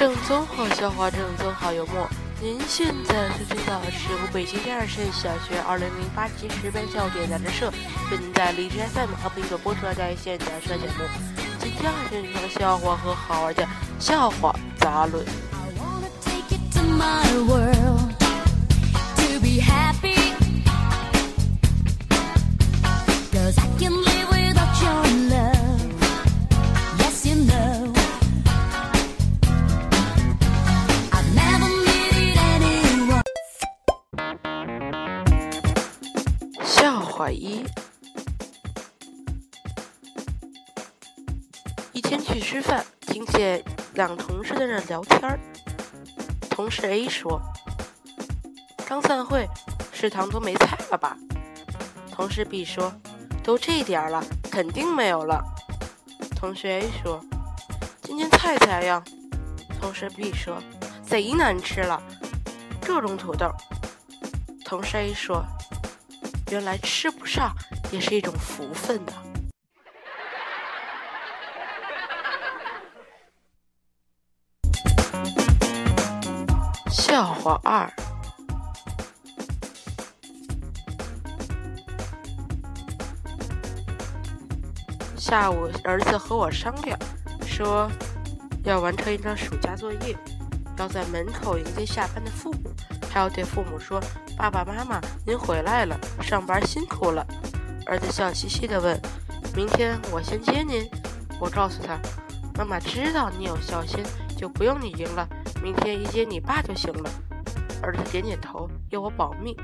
正宗好笑话，正宗好幽默。您现在收听到的是由北京第二实验小学二零零八级十班笑点杂志社为您在荔枝 FM 和苹果播出的在线杂志节目。今天要分享的笑话和好玩的笑话杂论。I wanna take it to my world. 笑话一，一天去吃饭，听见两同事在那聊天。同事 A 说：“刚散会，食堂都没菜了吧？”同事 B 说：“都这点了，肯定没有了。”同事 A 说：“今天菜咋样？”同事 B 说：“贼难吃了，这种土豆。”同事 A 说。原来吃不上也是一种福分的。笑话二：下午，儿子和我商量，说要完成一张暑假作业，要在门口迎接下班的父母。还要对父母说：“爸爸妈妈，您回来了，上班辛苦了。”儿子笑嘻嘻地问：“明天我先接您？”我告诉他：“妈妈知道你有孝心，就不用你赢了，明天一接你爸就行了。”儿子点点头，要我保密。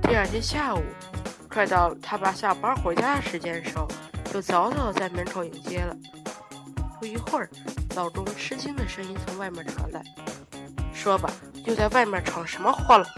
第二天下午，快到他爸下班回家的时间的时候，就早早在门口迎接了。不一会儿，老公吃惊的声音从外面传来。说吧，又在外面闯什么祸了？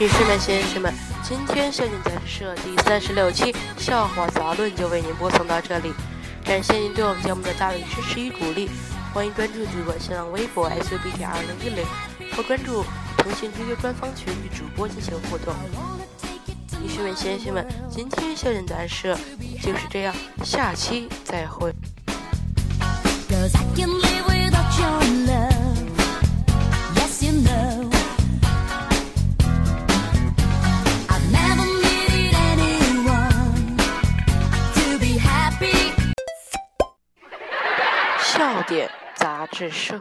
女士们、先生们，今天笑点杂志社第三十六期笑话杂论就为您播送到这里，感谢您对我们节目的大力支持与鼓励，欢迎关注主播新浪微博 SUBT 二零一零，或关注腾讯 QQ 官方群与主播进行互动。女士们、先生们，今天笑点杂志社就是这样，下期再会。笑点杂志社。